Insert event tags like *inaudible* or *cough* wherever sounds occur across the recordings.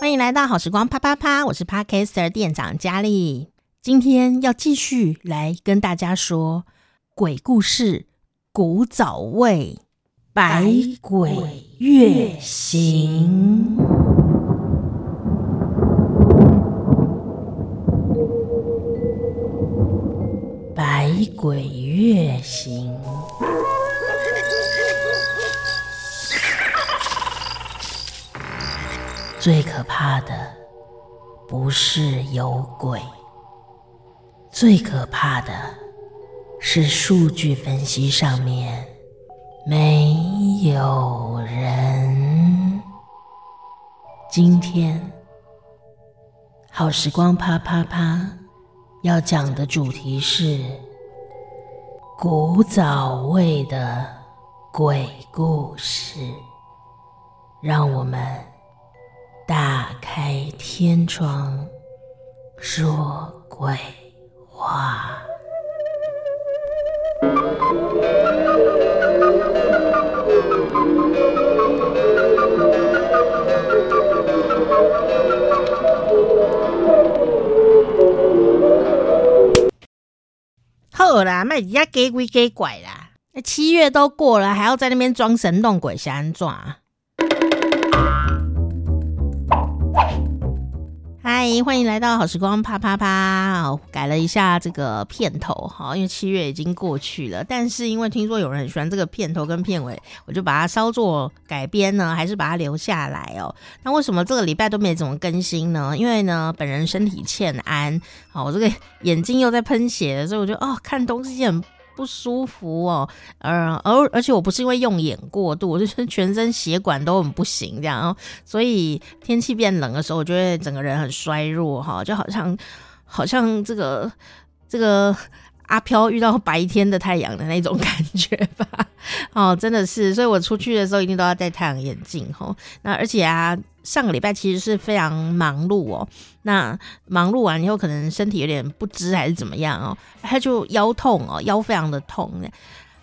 欢迎来到好时光啪啪啪，我是 Podcaster 店长佳丽。今天要继续来跟大家说鬼故事，古早味，百鬼月行。百鬼月行。最可怕的不是有鬼，最可怕的是数据分析上面没有人。今天好时光啪啪啪要讲的主题是古早味的鬼故事，让我们。打开天窗，说鬼话。好啦，卖人家假鬼假怪啦！那七月都过了，还要在那边装神弄鬼，想安怎？嗨，欢迎来到好时光啪啪啪！改了一下这个片头哈，因为七月已经过去了，但是因为听说有人喜欢这个片头跟片尾，我就把它稍作改编呢，还是把它留下来哦。那为什么这个礼拜都没怎么更新呢？因为呢，本人身体欠安，好，我这个眼睛又在喷血，所以我就哦，看东西很。不舒服哦，呃，而而且我不是因为用眼过度，*laughs* 我就是全身血管都很不行这样哦，所以天气变冷的时候，我觉得整个人很衰弱哈，就好像好像这个这个。阿飘遇到白天的太阳的那种感觉吧，*laughs* 哦，真的是，所以我出去的时候一定都要戴太阳眼镜吼。那而且啊，上个礼拜其实是非常忙碌哦。那忙碌完以后，可能身体有点不支还是怎么样哦，他就腰痛哦，腰非常的痛，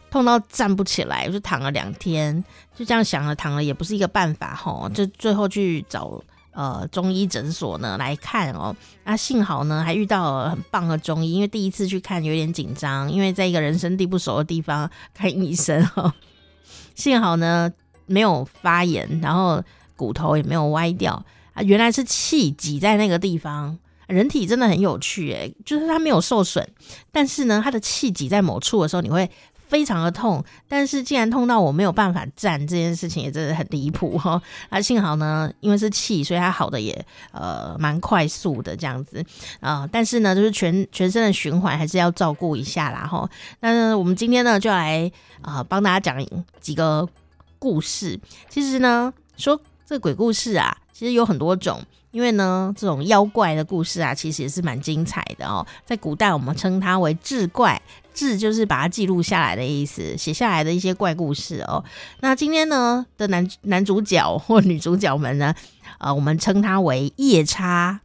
痛到站不起来，就躺了两天，就这样想了躺了也不是一个办法吼，就最后去找。呃，中医诊所呢来看哦，那幸好呢还遇到了很棒的中医，因为第一次去看有点紧张，因为在一个人生地不熟的地方看医生哦，*laughs* 幸好呢没有发炎，然后骨头也没有歪掉啊，原来是气挤在那个地方。人体真的很有趣诶，就是它没有受损，但是呢，它的气挤在某处的时候，你会。非常的痛，但是既然痛到我没有办法站，这件事情也真的很离谱 *laughs* 哈。啊，幸好呢，因为是气，所以它好的也呃蛮快速的这样子啊、呃。但是呢，就是全全身的循环还是要照顾一下啦哈。那我们今天呢，就来啊、呃、帮大家讲几个故事。其实呢，说这鬼故事啊，其实有很多种。因为呢，这种妖怪的故事啊，其实也是蛮精彩的哦。在古代，我们称它为志怪，志就是把它记录下来的意思，写下来的一些怪故事哦。那今天呢的男男主角或女主角们呢，呃，我们称他为夜叉。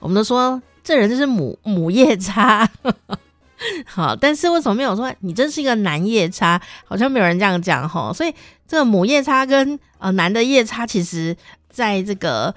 我们都说这人就是母母夜叉，*laughs* 好，但是为什么没有说你真是一个男夜叉？好像没有人这样讲哈。所以这个母夜叉跟呃男的夜叉其实。在这个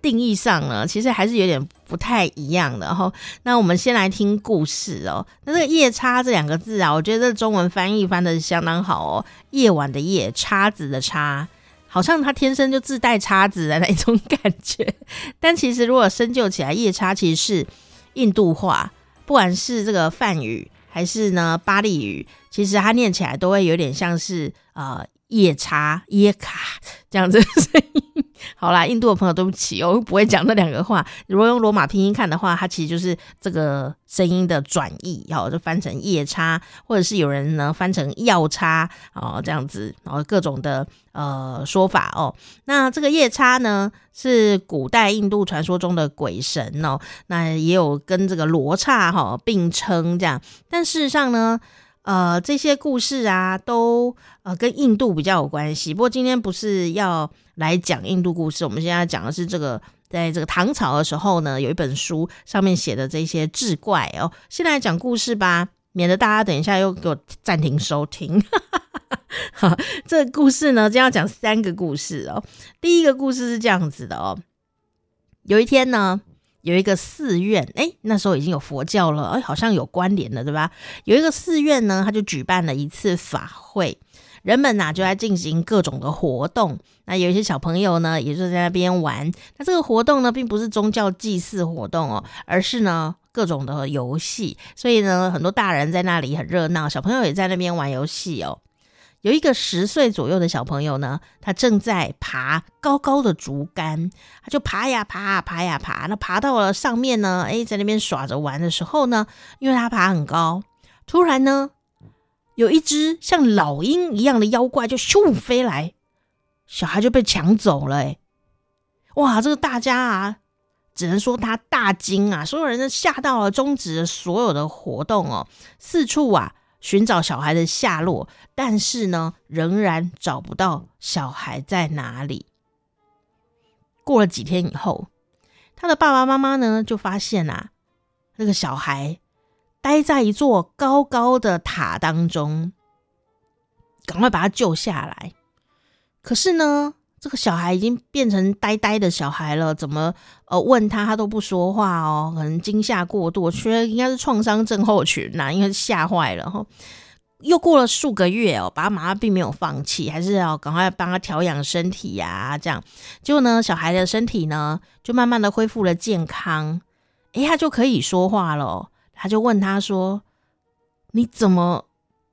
定义上呢，其实还是有点不太一样的哈。那我们先来听故事哦。那这个“夜叉”这两个字啊，我觉得这中文翻译翻得相当好哦。夜晚的夜，叉子的叉，好像他天生就自带叉子的那种感觉。*laughs* 但其实如果深究起来，夜叉其实是印度话，不管是这个梵语还是呢巴利语，其实它念起来都会有点像是呃夜叉耶卡这样子的声音。好啦，印度的朋友，对不起，我不会讲那两个话。如果用罗马拼音看的话，它其实就是这个声音的转译，然后就翻成夜叉，或者是有人呢翻成药叉哦，这样子，然后各种的呃说法哦。那这个夜叉呢，是古代印度传说中的鬼神哦，那也有跟这个罗刹哈并称这样，但事实上呢。呃，这些故事啊，都呃跟印度比较有关系。不过今天不是要来讲印度故事，我们现在讲的是这个，在这个唐朝的时候呢，有一本书上面写的这些志怪哦。先来讲故事吧，免得大家等一下又给我暂停收听。好，这个故事呢，将要讲三个故事哦。第一个故事是这样子的哦，有一天呢，有一个寺院，诶，那时候已经有佛教了，诶，好像有关联的，对吧？有一个寺院呢，他就举办了一次法会，人们呐就在进行各种的活动。那有一些小朋友呢，也就在那边玩。那这个活动呢，并不是宗教祭祀活动哦，而是呢。各种的游戏，所以呢，很多大人在那里很热闹，小朋友也在那边玩游戏哦。有一个十岁左右的小朋友呢，他正在爬高高的竹竿，他就爬呀爬啊爬呀爬，那爬到了上面呢，诶，在那边耍着玩的时候呢，因为他爬很高，突然呢，有一只像老鹰一样的妖怪就咻飞来，小孩就被抢走了，诶，哇，这个大家啊。只能说他大惊啊！所有人都吓到了，终止了所有的活动哦，四处啊寻找小孩的下落，但是呢，仍然找不到小孩在哪里。过了几天以后，他的爸爸妈妈呢就发现啊，那个小孩待在一座高高的塔当中，赶快把他救下来。可是呢，这个小孩已经变成呆呆的小孩了，怎么呃问他他都不说话哦，可能惊吓过度，我觉得应该是创伤症候群呐、啊，应该是吓坏了哈。又过了数个月哦，爸爸妈妈并没有放弃，还是要赶快帮他调养身体呀、啊，这样。结果呢，小孩的身体呢就慢慢的恢复了健康，诶，他就可以说话了。他就问他说：“你怎么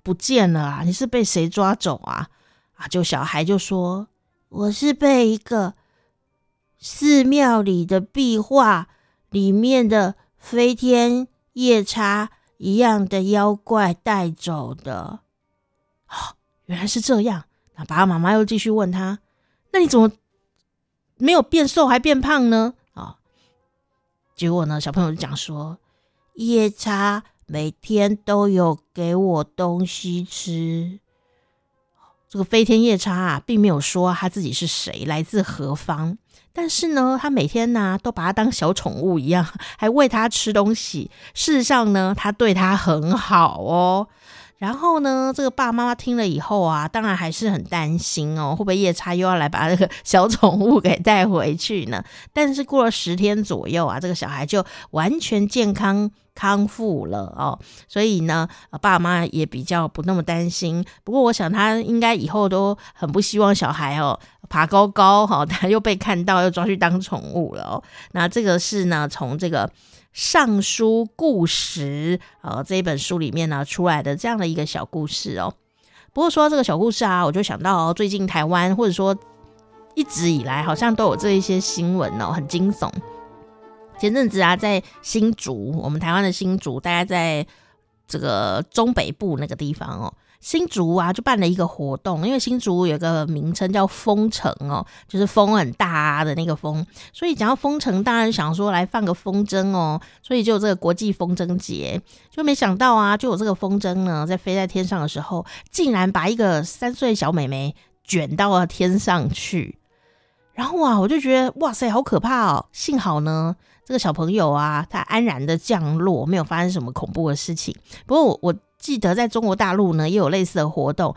不见了啊？你是被谁抓走啊？”啊，就小孩就说。我是被一个寺庙里的壁画里面的飞天夜叉一样的妖怪带走的。哦，原来是这样。那爸爸妈妈又继续问他：“那你怎么没有变瘦还变胖呢？”啊、结果呢，小朋友就讲说：“夜叉每天都有给我东西吃。”这个飞天夜叉啊，并没有说他自己是谁，来自何方。但是呢，他每天呢、都把他当小宠物一样，*laughs* 还喂他吃东西。事实上呢，他对他很好哦。然后呢，这个爸爸妈妈听了以后啊，当然还是很担心哦，会不会夜叉又要来把这个小宠物给带回去呢？但是过了十天左右啊，这个小孩就完全健康。康复了哦，所以呢，爸妈也比较不那么担心。不过，我想他应该以后都很不希望小孩哦爬高高哈，*laughs* 他又被看到又抓去当宠物了哦。那这个是呢，从这个《尚书故事》呃这一本书里面呢出来的这样的一个小故事哦。不过说到这个小故事啊，我就想到哦，最近台湾或者说一直以来好像都有这一些新闻哦，很惊悚。前阵子啊，在新竹，我们台湾的新竹，大概在这个中北部那个地方哦，新竹啊就办了一个活动，因为新竹有个名称叫风城哦，就是风很大的那个风，所以讲到风城，当然想说来放个风筝哦，所以就有这个国际风筝节，就没想到啊，就有这个风筝呢，在飞在天上的时候，竟然把一个三岁小妹妹卷到了天上去，然后啊，我就觉得哇塞，好可怕哦，幸好呢。这个小朋友啊，他安然的降落，没有发生什么恐怖的事情。不过我我记得在中国大陆呢，也有类似的活动，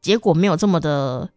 结果没有这么的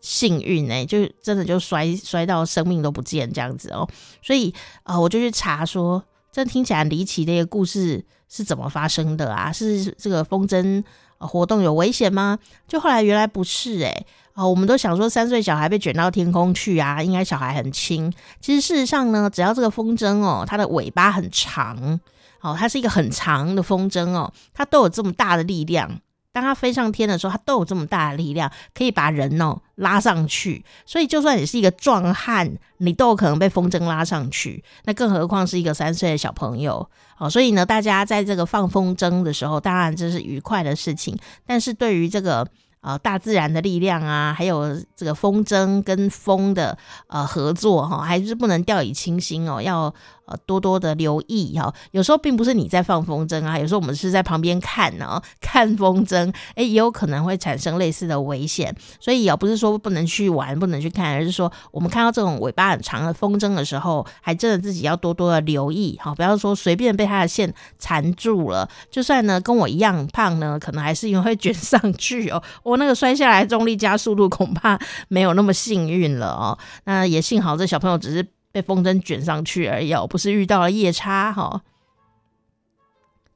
幸运哎，就真的就摔摔到生命都不见这样子哦。所以啊、我就去查说，这听起来离奇的一个故事是怎么发生的啊？是这个风筝活动有危险吗？就后来原来不是哎。哦，我们都想说三岁小孩被卷到天空去啊，应该小孩很轻。其实事实上呢，只要这个风筝哦，它的尾巴很长，哦，它是一个很长的风筝哦，它都有这么大的力量。当它飞上天的时候，它都有这么大的力量，可以把人哦拉上去。所以就算你是一个壮汉，你都有可能被风筝拉上去。那更何况是一个三岁的小朋友哦。所以呢，大家在这个放风筝的时候，当然这是愉快的事情。但是对于这个。呃大自然的力量啊，还有这个风筝跟风的呃合作哈，还是不能掉以轻心哦，要。呃，多多的留意哈，有时候并不是你在放风筝啊，有时候我们是在旁边看呢，看风筝，诶，也有可能会产生类似的危险，所以也不是说不能去玩，不能去看，而是说我们看到这种尾巴很长的风筝的时候，还真的自己要多多的留意哈，不要说随便被它的线缠住了，就算呢跟我一样胖呢，可能还是因为会卷上去哦，我那个摔下来重力加速度恐怕没有那么幸运了哦，那也幸好这小朋友只是。被风筝卷上去而已，不是遇到了夜叉哈。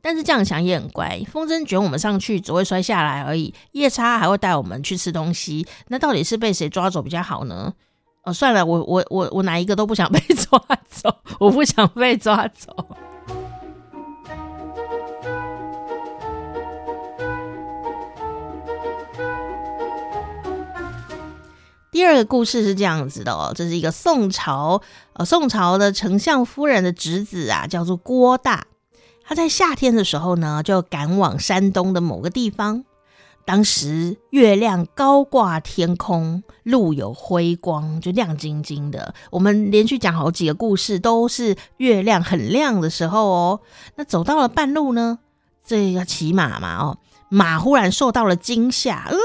但是这样想也很怪，风筝卷我们上去只会摔下来而已，夜叉还会带我们去吃东西。那到底是被谁抓走比较好呢？哦，算了，我我我我哪一个都不想被抓走，我不想被抓走。第二个故事是这样子的哦，这是一个宋朝呃宋朝的丞相夫人的侄子啊，叫做郭大。他在夏天的时候呢，就赶往山东的某个地方。当时月亮高挂天空，路有辉光，就亮晶晶的。我们连续讲好几个故事，都是月亮很亮的时候哦。那走到了半路呢，这个骑马嘛哦，马忽然受到了惊吓，呃，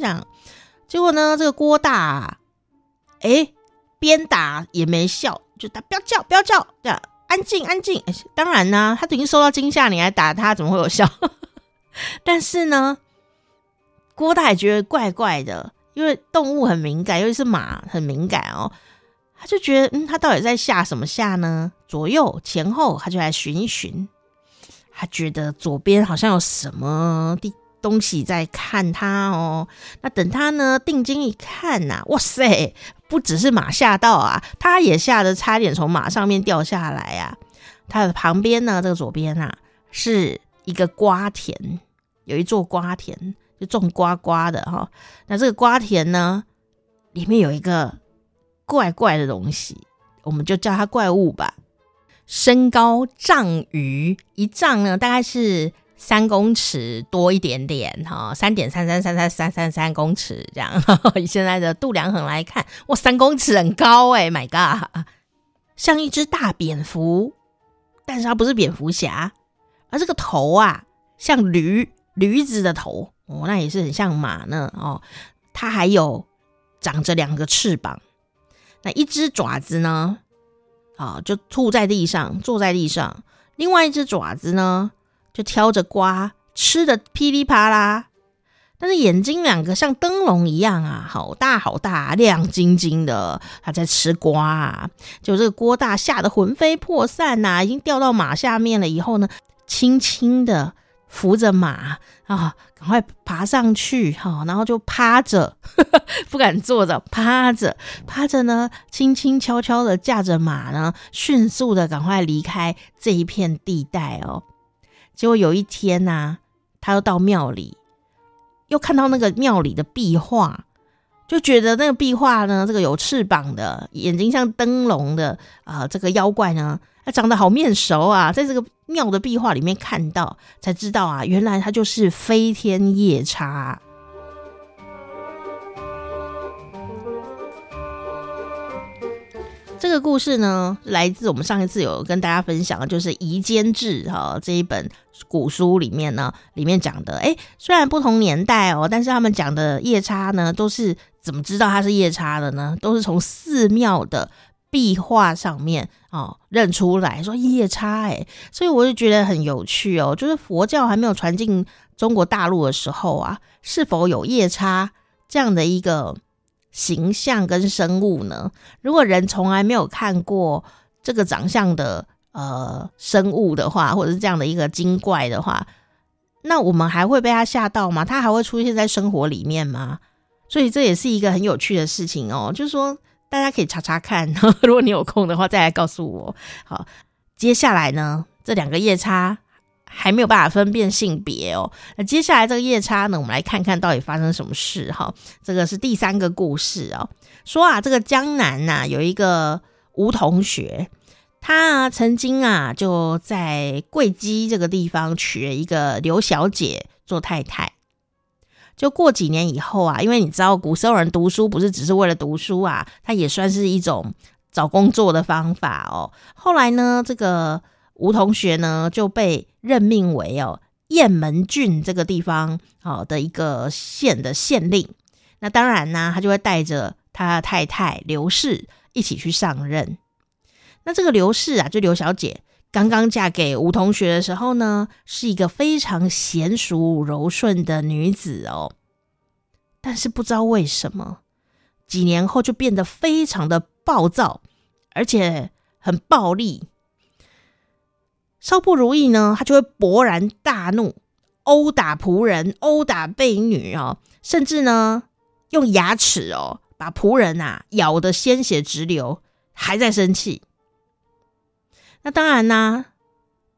这样。结果呢，这个郭大，哎，边打也没笑，就打不要叫，不要叫，这样安静安静。当然呢，他已经受到惊吓，你还打他，怎么会有效？*laughs* 但是呢，郭大也觉得怪怪的，因为动物很敏感，尤其是马很敏感哦。他就觉得，嗯，他到底在吓什么吓呢？左右前后，他就来寻一寻。他觉得左边好像有什么地。东西在看他哦，那等他呢定睛一看呐、哇塞，不只是马吓到啊，他也吓得差点从马上面掉下来啊。他的旁边呢，这个左边啊，是一个瓜田，有一座瓜田，就种瓜瓜的哈。那这个瓜田呢，里面有一个怪怪的东西，我们就叫它怪物吧。身高丈余，一丈呢，大概是。三公尺多一点点哈，三点三三三三三三三公尺这样。*laughs* 以现在的度量衡来看，哇，三公尺很高哎，My God，像一只大蝙蝠，但是它不是蝙蝠侠，而这个头啊，像驴驴子的头哦，那也是很像马呢哦。它还有长着两个翅膀，那一只爪子呢，啊，就吐在地上，坐在地上，另外一只爪子呢，就挑着瓜吃的噼里啪啦，但是眼睛两个像灯笼一样啊，好大好大，亮晶晶的，他在吃瓜啊。就这个郭大吓得魂飞魄散呐、啊，已经掉到马下面了。以后呢，轻轻的扶着马啊，赶快爬上去哈，然后就趴着，*laughs* 不敢坐着，趴着趴着呢，轻轻悄悄的驾着马呢，迅速的赶快离开这一片地带哦。结果有一天呐、他又到庙里，又看到那个庙里的壁画，就觉得那个壁画呢，这个有翅膀的，眼睛像灯笼的啊、呃，这个妖怪呢，他长得好面熟啊，在这个庙的壁画里面看到，才知道啊，原来他就是飞天夜叉。这个故事呢，来自我们上一次有跟大家分享的，就是《夷坚志》哈这一本古书里面呢，里面讲的，诶，虽然不同年代哦，但是他们讲的夜叉呢，都是怎么知道他是夜叉的呢？都是从寺庙的壁画上面哦认出来说夜叉，诶，所以我就觉得很有趣哦，就是佛教还没有传进中国大陆的时候啊，是否有夜叉这样的一个？形象跟生物呢？如果人从来没有看过这个长相的呃生物的话，或者是这样的一个精怪的话，那我们还会被他吓到吗？他还会出现在生活里面吗？所以这也是一个很有趣的事情哦。就是说，大家可以查查看，*laughs* 如果你有空的话，再来告诉我。好，接下来呢，这两个夜叉。还没有办法分辨性别哦。那接下来这个夜叉呢，我们来看看到底发生什么事哈。这个是第三个故事哦。说啊，这个江南呐、啊、有一个吴同学，他曾经啊就在贵溪这个地方娶了一个刘小姐做太太。就过几年以后啊，因为你知道古时候人读书不是只是为了读书啊，他也算是一种找工作的方法哦。后来呢，这个吴同学呢就被任命为哦雁门郡这个地方哦的一个县的县令。那当然呢，他就会带着他太太刘氏一起去上任。那这个刘氏啊，就刘小姐。刚刚嫁给吴同学的时候呢，是一个非常娴淑柔顺的女子哦。但是不知道为什么，几年后就变得非常的暴躁，而且很暴力。稍不如意呢，她就会勃然大怒，殴打仆人，殴打婢女哦，甚至呢用牙齿哦把仆人啊咬得鲜血直流，还在生气。那当然啦、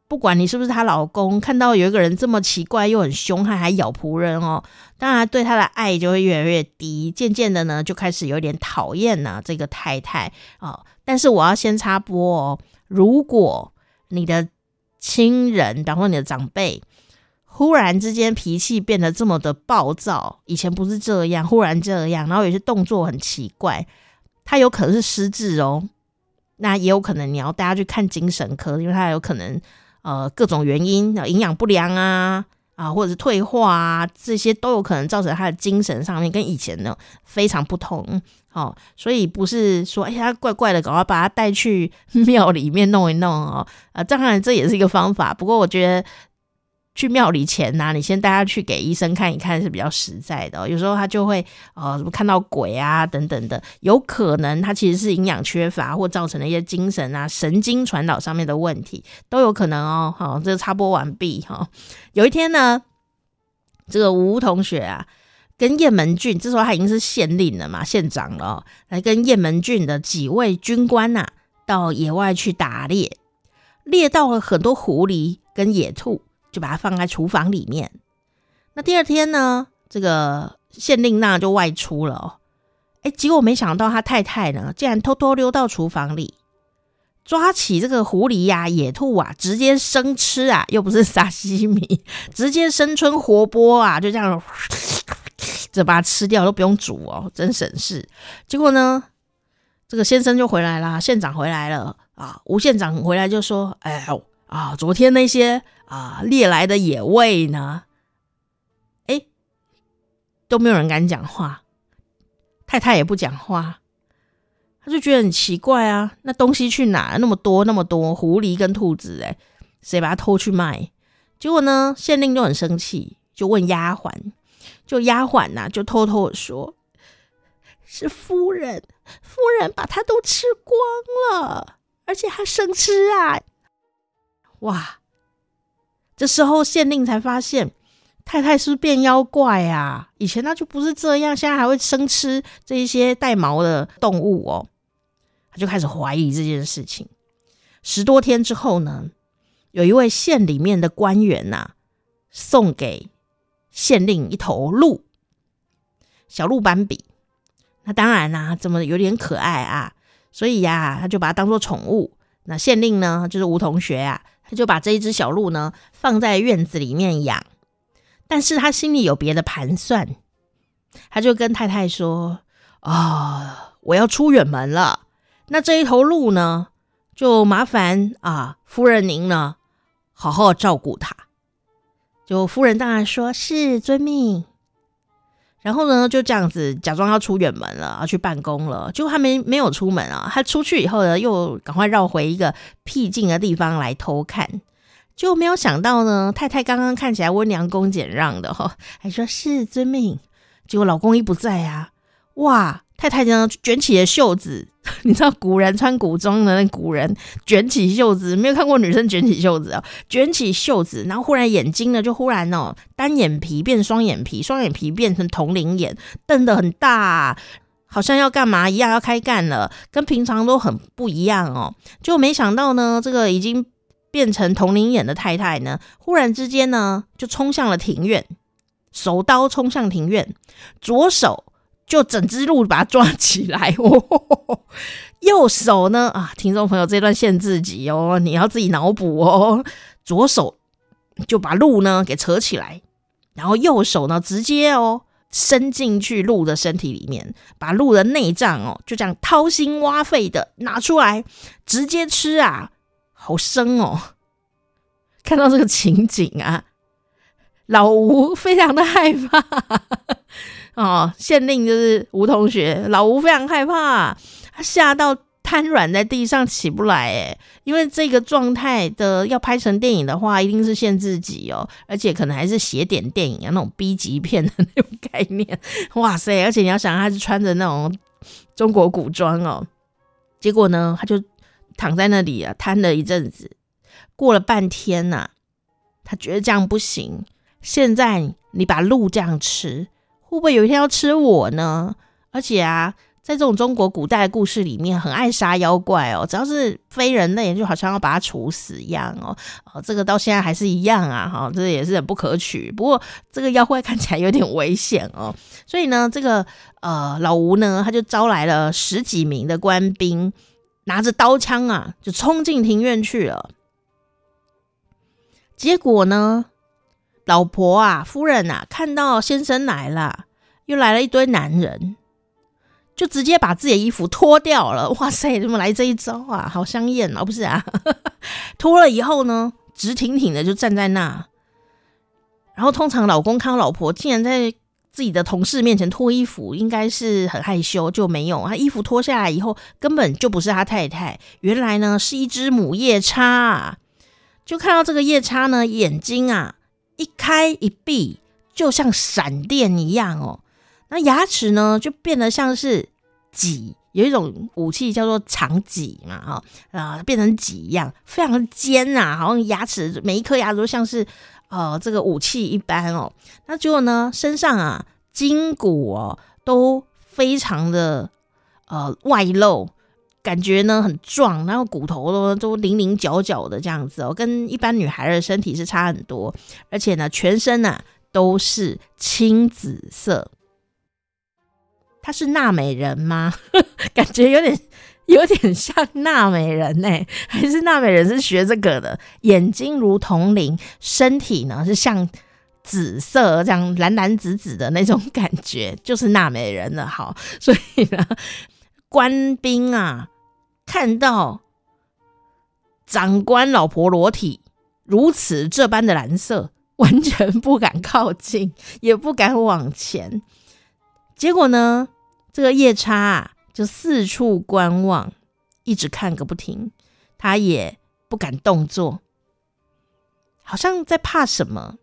不管你是不是她老公，看到有一个人这么奇怪又很凶悍，还咬仆人哦，当然对他的爱就会越来越低。渐渐的呢，就开始有点讨厌了这个太太哦。但是我要先插播哦，如果你的亲人，然后你的长辈，忽然之间脾气变得这么的暴躁，以前不是这样，忽然这样，然后有些动作很奇怪，他有可能是失智哦。那也有可能你要带他去看精神科，因为他有可能呃各种原因，营养不良啊啊，或者是退化啊，这些都有可能造成他的精神上面跟以前呢非常不同。哦，所以不是说哎呀怪怪的，赶快把他带去 *laughs* 庙里面弄一弄哦。啊，当然这也是一个方法，不过我觉得。去庙里前呐、你先带他去给医生看一看是比较实在的、哦。有时候他就会呃什么看到鬼啊等等的，有可能他其实是营养缺乏或造成了一些精神啊神经传导上面的问题，都有可能哦。好、这个插播完毕哈、哦。有一天呢，这个吴同学啊，跟雁门郡这时候他已经是县令了嘛，县长了、来跟雁门郡的几位军官呐、到野外去打猎，猎到了很多狐狸跟野兔。就把它放在厨房里面。那第二天呢，这个县令那就外出了哦。哎，结果没想到他太太呢，竟然偷偷溜到厨房里，抓起这个狐狸呀、野兔啊，直接生吃啊，又不是沙西米，*laughs* 直接生吞活剥啊，就这样，*laughs* 这把它吃掉都不用煮哦，真省事。结果呢，这个先生就回来啦，县长回来了啊，吴县长回来就说：“哎呦啊，昨天那些。”啊，猎来的野味呢？哎，都没有人敢讲话，太太也不讲话，他就觉得很奇怪啊。那东西去哪？那么多那么多狐狸跟兔子，哎，谁把它偷去卖？结果呢，县令就很生气，就问丫鬟，就丫鬟呐，就偷偷的说，是夫人，夫人把它都吃光了，而且还生吃啊！哇！这时候县令才发现，太太是不是变妖怪啊？以前他就不是这样，现在还会生吃这一些带毛的动物哦。他就开始怀疑这件事情。十多天之后呢，有一位县里面的官员呐、啊，送给县令一头鹿，小鹿斑比。那当然啦、啊，怎么有点可爱啊？所以呀、啊，他就把它当做宠物。那县令呢，就是吴同学啊。他就把这一只小鹿呢放在院子里面养，但是他心里有别的盘算，他就跟太太说：“啊、我要出远门了，那这一头鹿呢，就麻烦啊，夫人您呢，好好照顾它。”就夫人当然说是遵命。然后呢，就这样子假装要出远门了，要去办公了。结果他没没有出门啊，他出去以后呢，又赶快绕回一个僻静的地方来偷看。就没有想到呢，太太刚刚看起来温良恭俭让的哈，还说是遵命。结果老公一不在啊，哇！太太呢，卷起了袖子，*laughs* 你知道古人穿古装的那古人卷起袖子，没有看过女生卷起袖子啊、卷起袖子，然后忽然眼睛呢，就忽然哦，单眼皮变双眼皮，双眼皮变成铜铃眼，瞪得很大，好像要干嘛一样，要开干了，跟平常都很不一样哦。就没想到呢，这个已经变成铜铃眼的太太呢，忽然之间呢，就冲向了庭院，手刀冲向庭院，左手。就整只鹿把它抓起来，哦，*laughs* 右手呢啊，听众朋友这段限制级哦，你要自己脑补哦。左手就把鹿呢给扯起来，然后右手呢直接哦伸进去鹿的身体里面，把鹿的内脏哦，就这样掏心挖肺的拿出来，直接吃啊，好生哦！看到这个情景啊，老吴非常的害怕哦。县令就是吴同学，老吴非常害怕，他吓到。瘫软在地上起不来，哎，因为这个状态的要拍成电影的话，一定是限制级哦，而且可能还是邪点电影啊，那种 B 级片的那种概念。*laughs* 哇塞！而且你要想，他是穿着那种中国古装哦，结果呢，他就躺在那里啊，瘫了一阵子。过了半天呐、他觉得这样不行。现在你把鹿这样吃，会不会有一天要吃我呢？而且啊。在这种中国古代的故事里面，很爱杀妖怪哦，只要是非人类，就好像要把它处死一样哦。哦，这个到现在还是一样啊，哈、这也是很不可取。不过这个妖怪看起来有点危险哦，所以呢，这个呃老吴呢，他就招来了十几名的官兵，拿着刀枪啊，就冲进庭院去了。结果呢，老婆啊，夫人啊，看到先生来了，又来了一堆男人。就直接把自己的衣服脱掉了，哇塞，怎么来这一招啊？好香艳哦，不是啊？*laughs* 脱了以后呢，直挺挺的就站在那。然后通常老公看到老婆竟然在自己的同事面前脱衣服，应该是很害羞，就没有。他衣服脱下来以后，根本就不是他太太，原来呢是一只母夜叉。就看到这个夜叉呢，眼睛啊一开一闭，就像闪电一样哦。那牙齿呢，就变得像是戟，有一种武器叫做长戟嘛，哈啊，变成戟一样，非常尖啊，好像牙齿每一颗牙都像是呃这个武器一般哦。那结果呢，身上啊筋骨哦都非常的呃外露，感觉呢很壮，然后骨头都都零零角角的这样子哦，跟一般女孩的身体是差很多，而且呢全身呢、都是青紫色。她是娜美人吗？*laughs* 感觉有点有点像娜美人呢、欸，还是娜美人是学这个的？眼睛如铜铃，身体呢是像紫色这样蓝蓝紫紫的那种感觉，就是娜美人了。好，所以呢，官兵啊看到长官老婆裸体如此这般的蓝色，完全不敢靠近，也不敢往前。结果呢，这个夜叉啊，就四处观望，一直看个不停。他也不敢动作，好像在怕什么。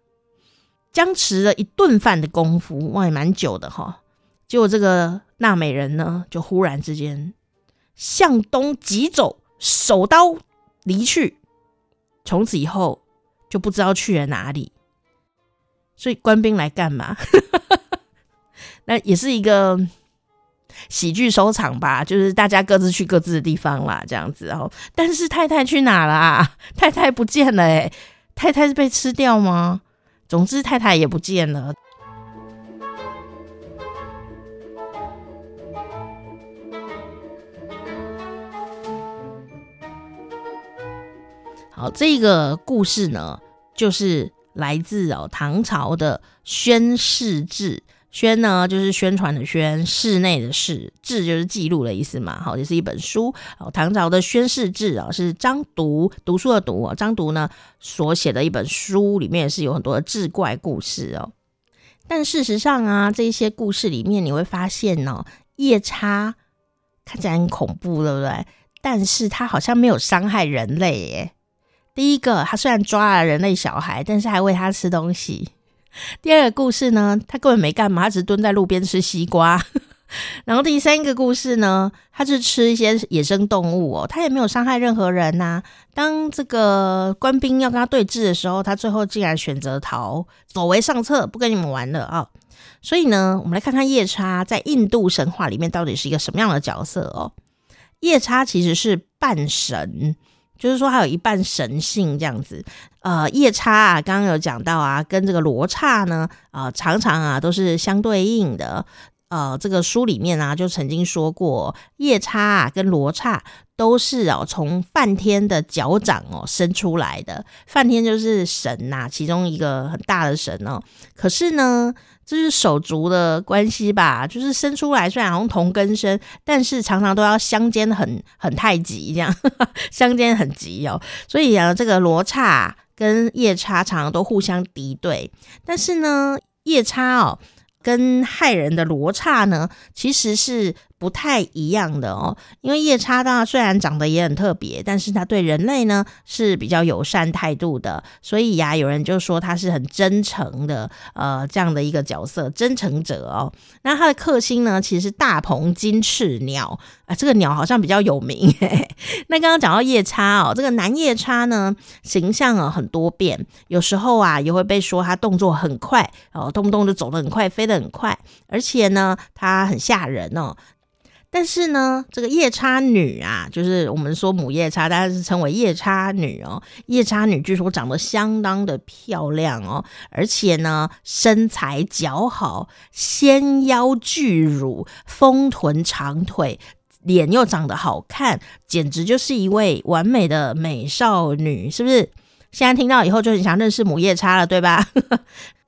僵持了一顿饭的功夫，哇，也蛮久的哈。结果这个纳美人呢，就忽然之间向东急走，手刀离去。从此以后就不知道去了哪里。所以官兵来干嘛？*laughs* 那也是一个喜剧收场吧，就是大家各自去各自的地方啦，这样子哦。但是太太去哪了啊？*laughs* 太太不见了诶，太太是被吃掉吗？总之太太也不见了。好，这个故事呢，就是来自哦唐朝的《宣示志》。宣呢，就是宣传的宣，室内的室，志就是记录的意思嘛。好，也是一本书。哦，唐朝的宣示志啊，是张读读书的读。张读呢所写的一本书，里面也是有很多的志怪故事哦。但事实上啊，这些故事里面你会发现哦，夜叉看起来很恐怖，对不对？但是他好像没有伤害人类耶。第一个，他虽然抓了人类小孩，但是还喂他吃东西。第二个故事呢，他根本没干嘛，他只蹲在路边吃西瓜。*laughs* 然后第三个故事呢，他是吃一些野生动物哦，他也没有伤害任何人呐、啊。当这个官兵要跟他对峙的时候，他最后竟然选择逃，走为上策，不跟你们玩了啊、所以呢，我们来看看夜叉在印度神话里面到底是一个什么样的角色哦。夜叉其实是半神。就是说，还有一半神性这样子，呃，夜叉啊，刚刚有讲到啊，跟这个罗刹呢，啊、呃，常常啊都是相对应的。呃，这个书里面啊，就曾经说过，夜叉跟罗刹都是哦从梵天的脚掌哦生出来的。梵天就是神呐、其中一个很大的神哦。可是呢，这是手足的关系吧？就是生出来虽然好像同根生，但是常常都要相奸很很太极这样，*laughs* 相奸很急哦。所以啊，这个罗刹跟夜叉常常都互相敌对。但是呢，夜叉哦。跟害人的罗刹呢，其实是不太一样的哦。因为夜叉呢，虽然长得也很特别，但是他对人类呢是比较友善态度的。所以呀，有人就说他是很真诚的，呃，这样的一个角色，真诚者哦。那他的克星呢，其实是大鹏金翅鸟啊，这个鸟好像比较有名。*laughs* 嘿嘿。那刚刚讲到夜叉哦，这个男夜叉呢，形象啊很多变，有时候啊也会被说他动作很快哦，动不动就走得很快，飞得很快，而且呢，他很吓人哦。但是呢，这个夜叉女啊，就是我们说母夜叉，大家是称为夜叉女哦。夜叉女据说长得相当的漂亮哦，而且呢，身材姣好，纤腰巨乳，丰臀长腿，脸又长得好看，简直就是一位完美的美少女，是不是？现在听到以后就很想认识母夜叉了，对吧？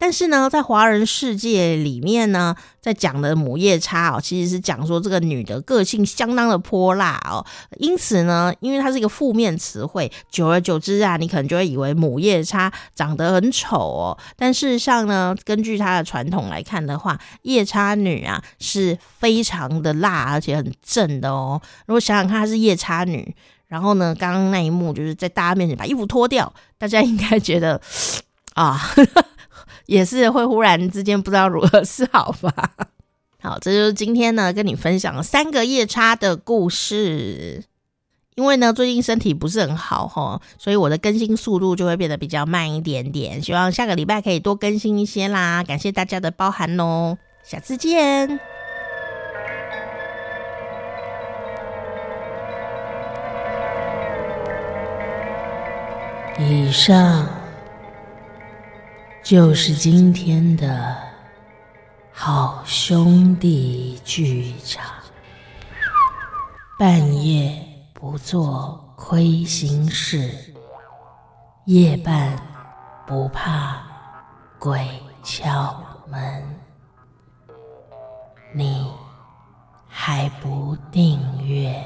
但是呢，在华人世界里面呢，在讲的母夜叉哦，其实是讲说这个女的个性相当的泼辣哦。因此呢，因为它是一个负面词汇，久而久之啊，你可能就会以为母夜叉长得很丑哦。但事实上呢，根据它的传统来看的话，夜叉女啊是非常的辣，而且很正的哦。如果想想看，她是夜叉女。然后呢，刚刚那一幕就是在大家面前把衣服脱掉，大家应该觉得啊，也是会忽然之间不知道如何是好吧。*laughs* 好，这就是今天呢跟你分享三个夜叉的故事。因为呢最近身体不是很好哈，所以我的更新速度就会变得比较慢一点点。希望下个礼拜可以多更新一些啦，感谢大家的包涵哦，下次见。以上就是今天的好兄弟剧场。半夜不做亏心事，夜半不怕鬼敲门。你还不订阅？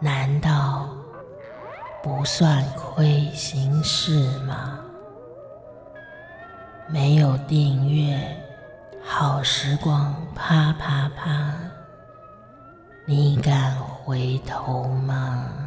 难道？不算亏心事吗？没有订阅，好时光啪啪啪，你敢回头吗？